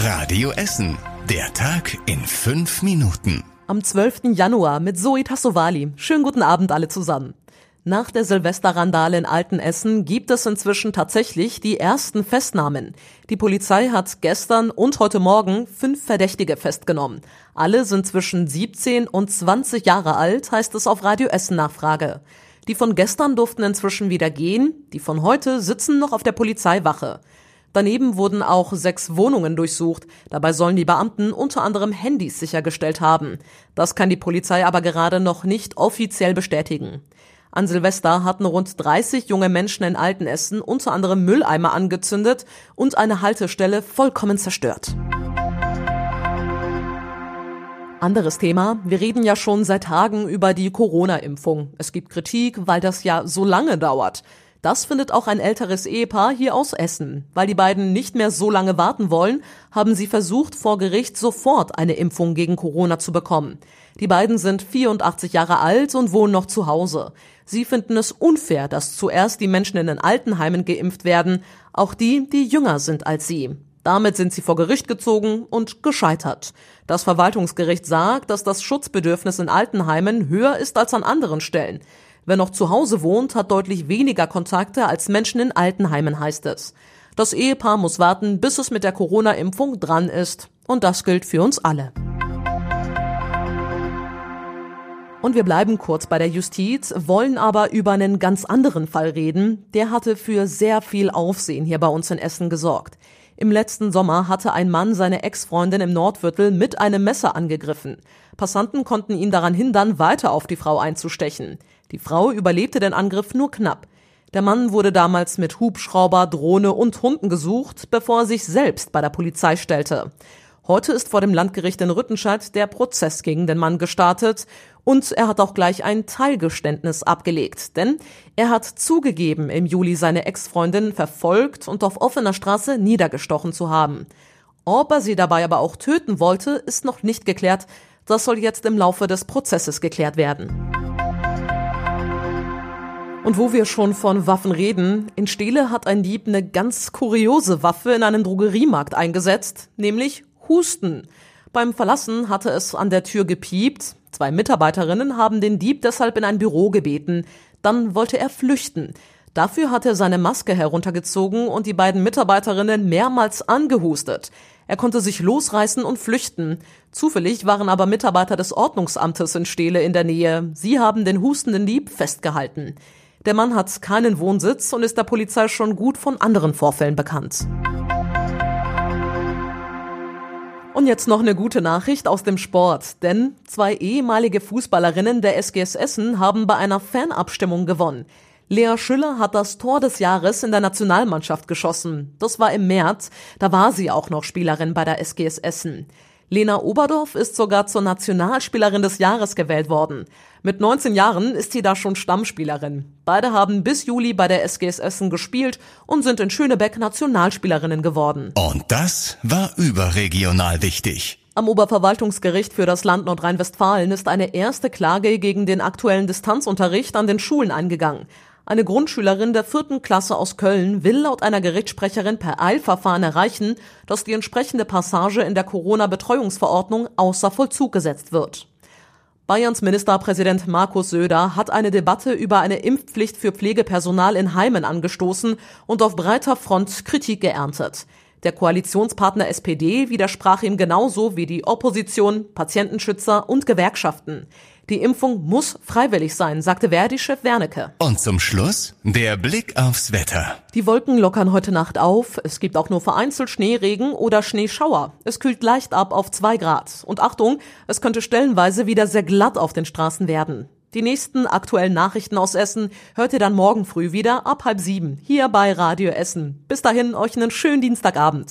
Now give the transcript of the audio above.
Radio Essen. Der Tag in fünf Minuten. Am 12. Januar mit Zoe Tassovali. Schönen guten Abend alle zusammen. Nach der Silvesterrandale in Altenessen gibt es inzwischen tatsächlich die ersten Festnahmen. Die Polizei hat gestern und heute Morgen fünf Verdächtige festgenommen. Alle sind zwischen 17 und 20 Jahre alt, heißt es auf Radio Essen Nachfrage. Die von gestern durften inzwischen wieder gehen, die von heute sitzen noch auf der Polizeiwache. Daneben wurden auch sechs Wohnungen durchsucht. Dabei sollen die Beamten unter anderem Handys sichergestellt haben. Das kann die Polizei aber gerade noch nicht offiziell bestätigen. An Silvester hatten rund 30 junge Menschen in Altenessen unter anderem Mülleimer angezündet und eine Haltestelle vollkommen zerstört. Anderes Thema. Wir reden ja schon seit Tagen über die Corona-Impfung. Es gibt Kritik, weil das ja so lange dauert. Das findet auch ein älteres Ehepaar hier aus Essen. Weil die beiden nicht mehr so lange warten wollen, haben sie versucht, vor Gericht sofort eine Impfung gegen Corona zu bekommen. Die beiden sind 84 Jahre alt und wohnen noch zu Hause. Sie finden es unfair, dass zuerst die Menschen in den Altenheimen geimpft werden, auch die, die jünger sind als sie. Damit sind sie vor Gericht gezogen und gescheitert. Das Verwaltungsgericht sagt, dass das Schutzbedürfnis in Altenheimen höher ist als an anderen Stellen. Wer noch zu Hause wohnt, hat deutlich weniger Kontakte als Menschen in Altenheimen, heißt es. Das Ehepaar muss warten, bis es mit der Corona-Impfung dran ist. Und das gilt für uns alle. Und wir bleiben kurz bei der Justiz, wollen aber über einen ganz anderen Fall reden. Der hatte für sehr viel Aufsehen hier bei uns in Essen gesorgt. Im letzten Sommer hatte ein Mann seine Ex-Freundin im Nordviertel mit einem Messer angegriffen. Passanten konnten ihn daran hindern, weiter auf die Frau einzustechen. Die Frau überlebte den Angriff nur knapp. Der Mann wurde damals mit Hubschrauber, Drohne und Hunden gesucht, bevor er sich selbst bei der Polizei stellte. Heute ist vor dem Landgericht in Rüttenscheid der Prozess gegen den Mann gestartet und er hat auch gleich ein Teilgeständnis abgelegt, denn er hat zugegeben, im Juli seine Ex-Freundin verfolgt und auf offener Straße niedergestochen zu haben. Ob er sie dabei aber auch töten wollte, ist noch nicht geklärt. Das soll jetzt im Laufe des Prozesses geklärt werden. Und wo wir schon von Waffen reden, in Stele hat ein Dieb eine ganz kuriose Waffe in einen Drogeriemarkt eingesetzt, nämlich Husten. Beim Verlassen hatte es an der Tür gepiept. Zwei Mitarbeiterinnen haben den Dieb deshalb in ein Büro gebeten. Dann wollte er flüchten. Dafür hat er seine Maske heruntergezogen und die beiden Mitarbeiterinnen mehrmals angehustet. Er konnte sich losreißen und flüchten. Zufällig waren aber Mitarbeiter des Ordnungsamtes in Stele in der Nähe. Sie haben den hustenden Dieb festgehalten. Der Mann hat keinen Wohnsitz und ist der Polizei schon gut von anderen Vorfällen bekannt. Und jetzt noch eine gute Nachricht aus dem Sport, denn zwei ehemalige Fußballerinnen der SGS Essen haben bei einer Fanabstimmung gewonnen. Lea Schüller hat das Tor des Jahres in der Nationalmannschaft geschossen. Das war im März, da war sie auch noch Spielerin bei der SGS Essen. Lena Oberdorf ist sogar zur Nationalspielerin des Jahres gewählt worden. Mit 19 Jahren ist sie da schon Stammspielerin. Beide haben bis Juli bei der SGS Essen gespielt und sind in Schönebeck Nationalspielerinnen geworden. Und das war überregional wichtig. Am Oberverwaltungsgericht für das Land Nordrhein-Westfalen ist eine erste Klage gegen den aktuellen Distanzunterricht an den Schulen eingegangen. Eine Grundschülerin der vierten Klasse aus Köln will laut einer Gerichtssprecherin per Eilverfahren erreichen, dass die entsprechende Passage in der Corona-Betreuungsverordnung außer Vollzug gesetzt wird. Bayerns Ministerpräsident Markus Söder hat eine Debatte über eine Impfpflicht für Pflegepersonal in Heimen angestoßen und auf breiter Front Kritik geerntet. Der Koalitionspartner SPD widersprach ihm genauso wie die Opposition, Patientenschützer und Gewerkschaften. Die Impfung muss freiwillig sein, sagte Verdi-Chef Wernicke. Und zum Schluss der Blick aufs Wetter. Die Wolken lockern heute Nacht auf. Es gibt auch nur vereinzelt Schneeregen oder Schneeschauer. Es kühlt leicht ab auf zwei Grad. Und Achtung, es könnte stellenweise wieder sehr glatt auf den Straßen werden. Die nächsten aktuellen Nachrichten aus Essen hört ihr dann morgen früh wieder ab halb sieben hier bei Radio Essen. Bis dahin euch einen schönen Dienstagabend.